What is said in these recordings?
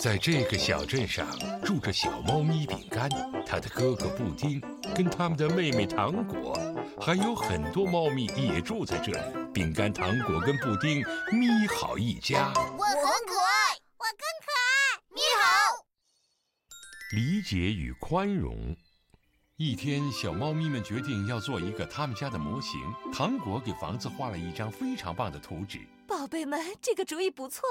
在这个小镇上住着小猫咪饼干，它的哥哥布丁，跟他们的妹妹糖果，还有很多猫咪也住在这里。饼干、糖果跟布丁，咪好一家。我很可爱，我更可爱，咪好。理解与宽容。一天，小猫咪们决定要做一个他们家的模型。糖果给房子画了一张非常棒的图纸。宝贝们，这个主意不错。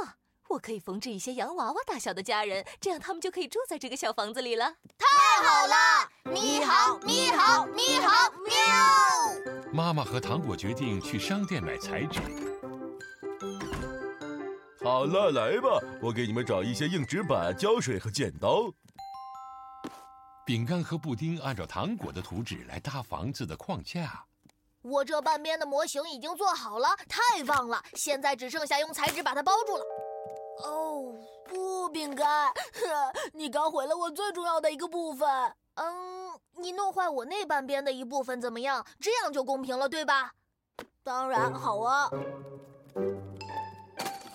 我可以缝制一些洋娃娃大小的家人，这样他们就可以住在这个小房子里了。太好了！你好，你好，你好，喵！妈妈和糖果决定去商店买彩纸。好了，来吧，我给你们找一些硬纸板、胶水和剪刀。饼干和布丁按照糖果的图纸来搭房子的框架。我这半边的模型已经做好了，太棒了！现在只剩下用彩纸把它包住了。哦，不，饼干，你刚毁了我最重要的一个部分。嗯，你弄坏我那半边的一部分怎么样？这样就公平了，对吧？当然好啊。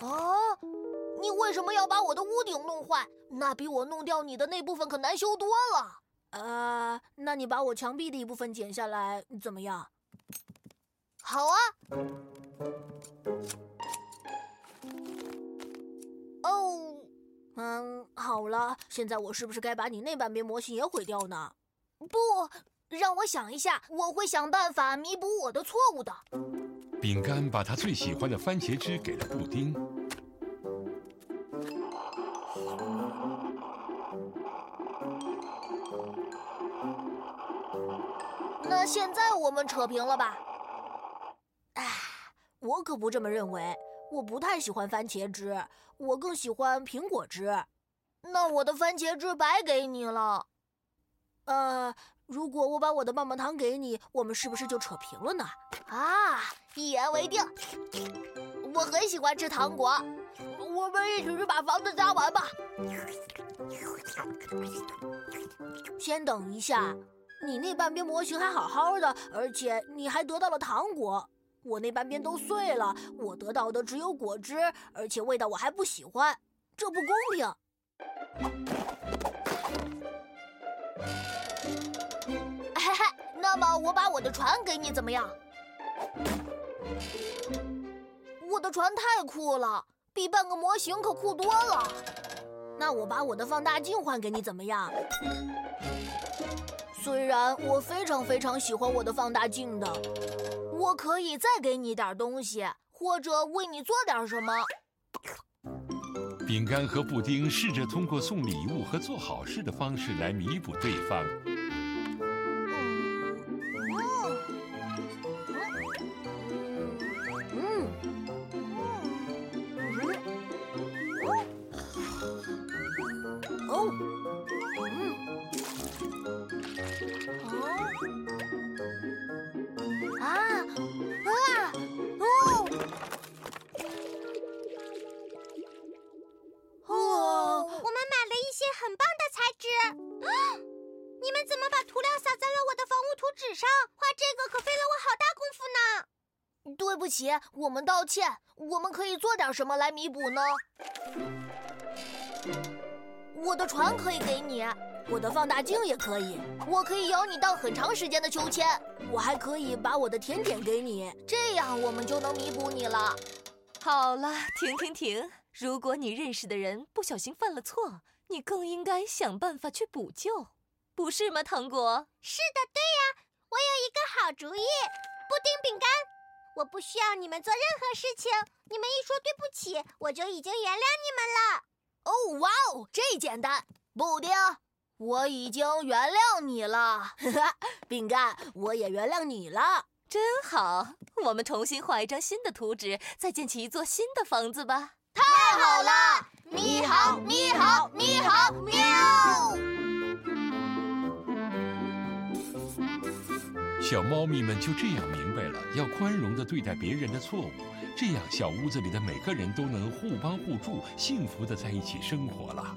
哦，你为什么要把我的屋顶弄坏？那比我弄掉你的那部分可难修多了。呃，那你把我墙壁的一部分剪下来怎么样？好啊。好了，现在我是不是该把你那半边模型也毁掉呢？不，让我想一下，我会想办法弥补我的错误的。饼干把他最喜欢的番茄汁给了布丁。那现在我们扯平了吧？哎，我可不这么认为。我不太喜欢番茄汁，我更喜欢苹果汁。那我的番茄汁白给你了。呃，如果我把我的棒棒糖给你，我们是不是就扯平了呢？啊，一言为定。我很喜欢吃糖果，我们一起去把房子搭完吧。先等一下，你那半边模型还好好的，而且你还得到了糖果。我那半边都碎了，我得到的只有果汁，而且味道我还不喜欢，这不公平。嘿嘿，那么我把我的船给你怎么样？我的船太酷了，比半个模型可酷多了。那我把我的放大镜换给你怎么样？虽然我非常非常喜欢我的放大镜的。我可以再给你点东西，或者为你做点什么。饼干和布丁试着通过送礼物和做好事的方式来弥补对方。对不起，我们道歉。我们可以做点什么来弥补呢？我的船可以给你，我的放大镜也可以，我可以邀你荡很长时间的秋千，我还可以把我的甜点给你，这样我们就能弥补你了。好了，停停停！如果你认识的人不小心犯了错，你更应该想办法去补救，不是吗，糖果？是的，对呀，我有一个好主意，布丁饼干。我不需要你们做任何事情，你们一说对不起，我就已经原谅你们了。哦，哇哦，这简单！布丁，我已经原谅你了。饼干，我也原谅你了。真好，我们重新画一张新的图纸，再建起一座新的房子吧。太好了！你好，你好，你好，喵！小猫咪们就这样明白了，要宽容的对待别人的错误，这样小屋子里的每个人都能互帮互助，幸福的在一起生活了。